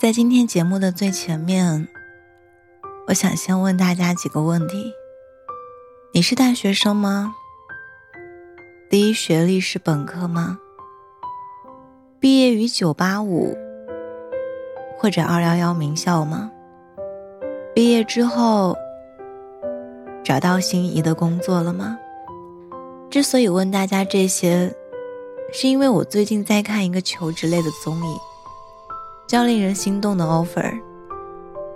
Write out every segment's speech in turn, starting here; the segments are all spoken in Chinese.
在今天节目的最前面，我想先问大家几个问题：你是大学生吗？第一学历是本科吗？毕业于九八五或者二幺幺名校吗？毕业之后找到心仪的工作了吗？之所以问大家这些，是因为我最近在看一个求职类的综艺，叫《令人心动的 offer》，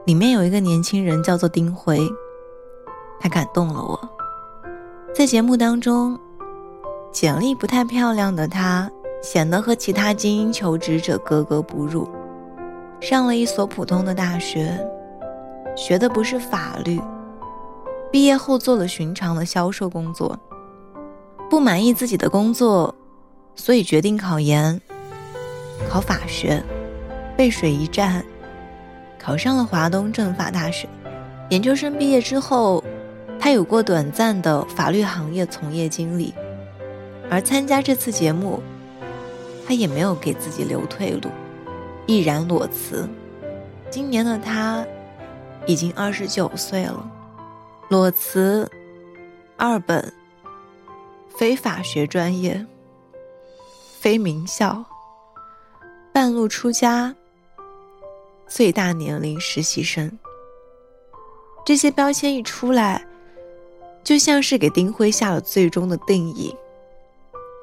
里面有一个年轻人叫做丁辉，他感动了我。在节目当中。简历不太漂亮的他，显得和其他精英求职者格格不入。上了一所普通的大学，学的不是法律。毕业后做了寻常的销售工作，不满意自己的工作，所以决定考研，考法学，背水一战，考上了华东政法大学。研究生毕业之后，他有过短暂的法律行业从业经历。而参加这次节目，他也没有给自己留退路，毅然裸辞。今年的他已经二十九岁了，裸辞，二本，非法学专业，非名校，半路出家，最大年龄实习生。这些标签一出来，就像是给丁辉下了最终的定义。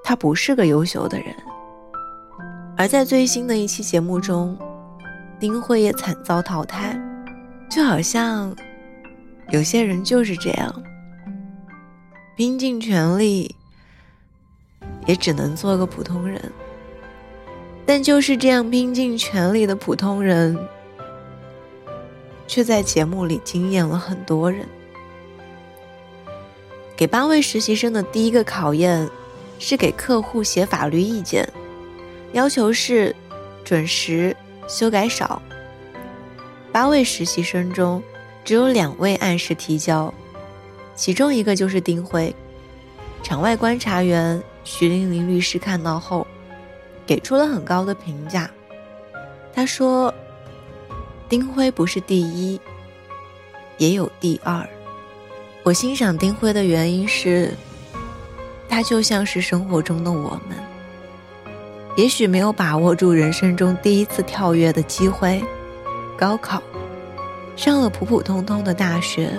他不是个优秀的人，而在最新的一期节目中，丁辉也惨遭淘汰，就好像有些人就是这样，拼尽全力，也只能做个普通人。但就是这样拼尽全力的普通人，却在节目里惊艳了很多人。给八位实习生的第一个考验。是给客户写法律意见，要求是准时、修改少。八位实习生中，只有两位按时提交，其中一个就是丁辉。场外观察员徐玲玲律师看到后，给出了很高的评价。他说：“丁辉不是第一，也有第二。”我欣赏丁辉的原因是。他就像是生活中的我们，也许没有把握住人生中第一次跳跃的机会，高考，上了普普通通的大学，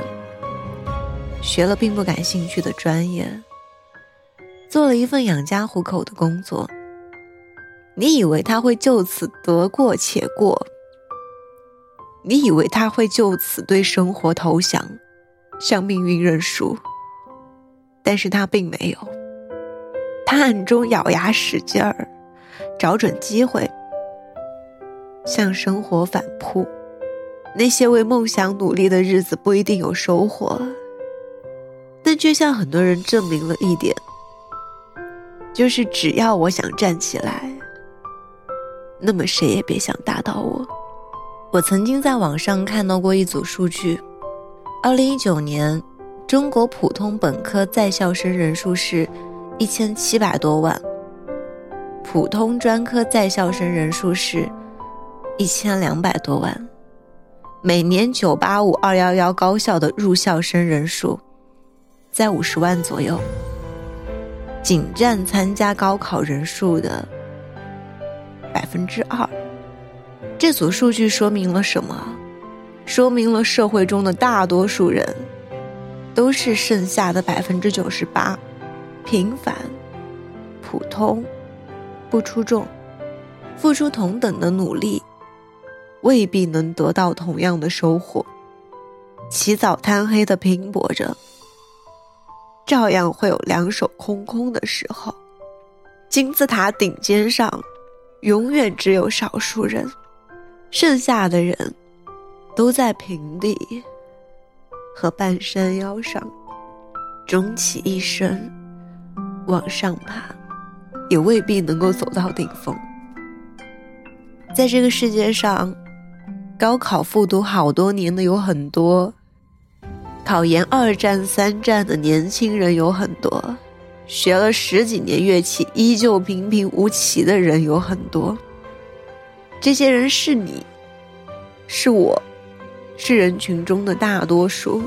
学了并不感兴趣的专业，做了一份养家糊口的工作。你以为他会就此得过且过？你以为他会就此对生活投降，向命运认输？但是他并没有。他暗中咬牙使劲儿，找准机会向生活反扑。那些为梦想努力的日子不一定有收获，但却向很多人证明了一点：就是只要我想站起来，那么谁也别想打倒我。我曾经在网上看到过一组数据：二零一九年，中国普通本科在校生人数是。一千七百多万，普通专科在校生人数是一千两百多万，每年九八五、二幺幺高校的入校生人数在五十万左右，仅占参加高考人数的百分之二。这组数据说明了什么？说明了社会中的大多数人都是剩下的百分之九十八。平凡、普通、不出众，付出同等的努力，未必能得到同样的收获。起早贪黑的拼搏着，照样会有两手空空的时候。金字塔顶尖上，永远只有少数人，剩下的人，都在平地和半山腰上，终其一生。往上爬，也未必能够走到顶峰。在这个世界上，高考复读好多年的有很多，考研二战三战的年轻人有很多，学了十几年乐器依旧平平无奇的人有很多。这些人是你，是我，是人群中的大多数。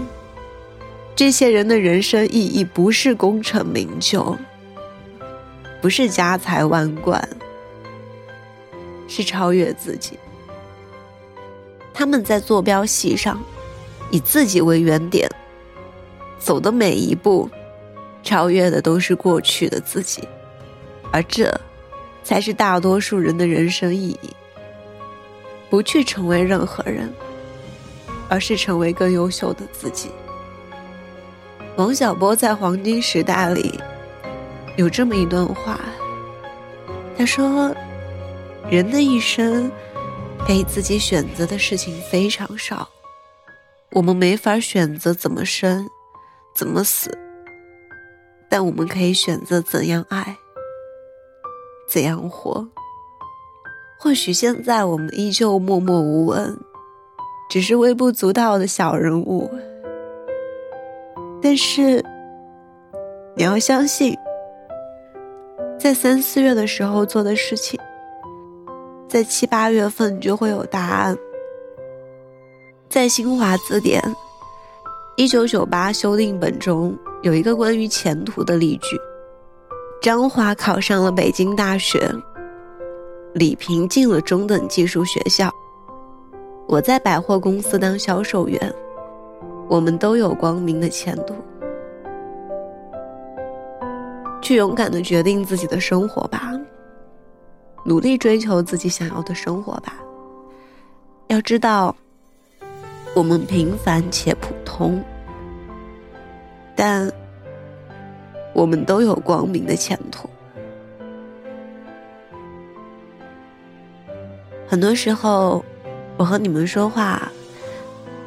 这些人的人生意义不是功成名就，不是家财万贯，是超越自己。他们在坐标系上，以自己为原点，走的每一步，超越的都是过去的自己，而这，才是大多数人的人生意义。不去成为任何人，而是成为更优秀的自己。王小波在《黄金时代》里有这么一段话，他说：“人的一生被自己选择的事情非常少，我们没法选择怎么生，怎么死，但我们可以选择怎样爱，怎样活。或许现在我们依旧默默无闻，只是微不足道的小人物。”但是，你要相信，在三四月的时候做的事情，在七八月份就会有答案。在新华字典一九九八修订本中有一个关于前途的例句：张华考上了北京大学，李平进了中等技术学校，我在百货公司当销售员。我们都有光明的前途，去勇敢的决定自己的生活吧，努力追求自己想要的生活吧。要知道，我们平凡且普通，但我们都有光明的前途。很多时候，我和你们说话。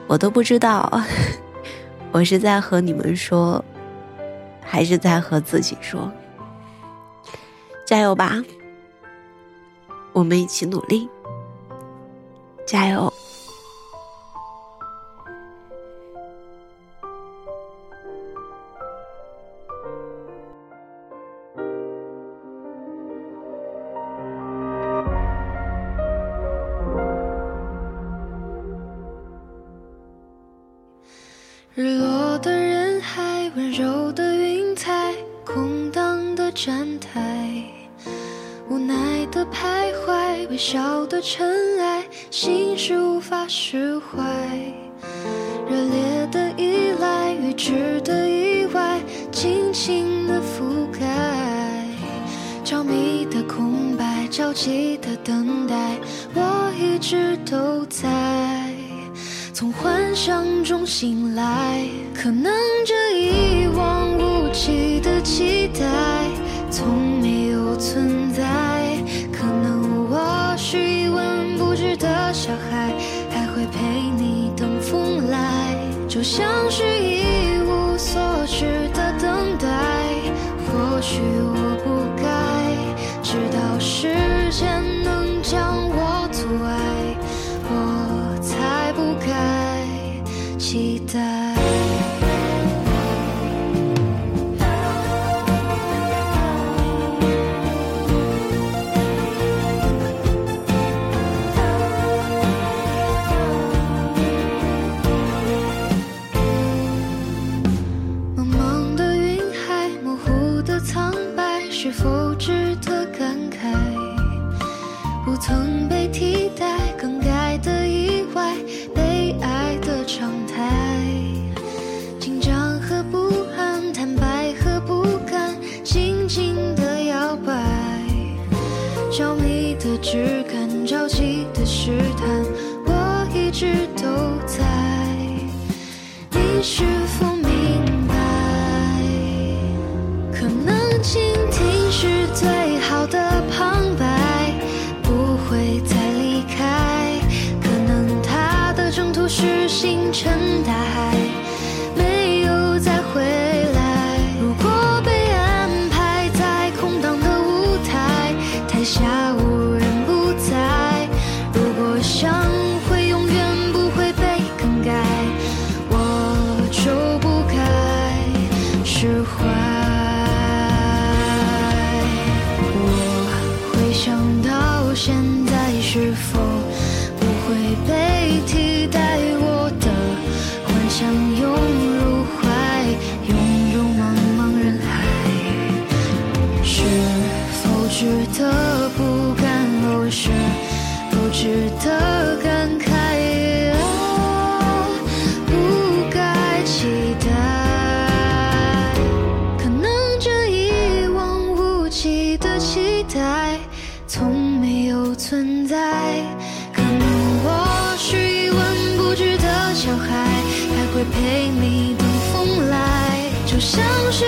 我都不知道，我是在和你们说，还是在和自己说？加油吧，我们一起努力，加油！徊，微笑的尘埃，心事无法释怀。热烈的依赖，预知的意外，轻轻的覆盖，着迷的空白，着急的等待，我一直都在。从幻想中醒来，可能这一望无际的期待就像是一无所知的等待。或许只敢，着急的试探，我一直都在。你是否明白？可能倾听是最好的旁白，不会再离开。可能他的征途是星。辰大海，可不敢落实不值得感慨啊不该期待可能这一望无际的期待从没有存在。可能我是一文不值的小孩还会陪你等风来就像是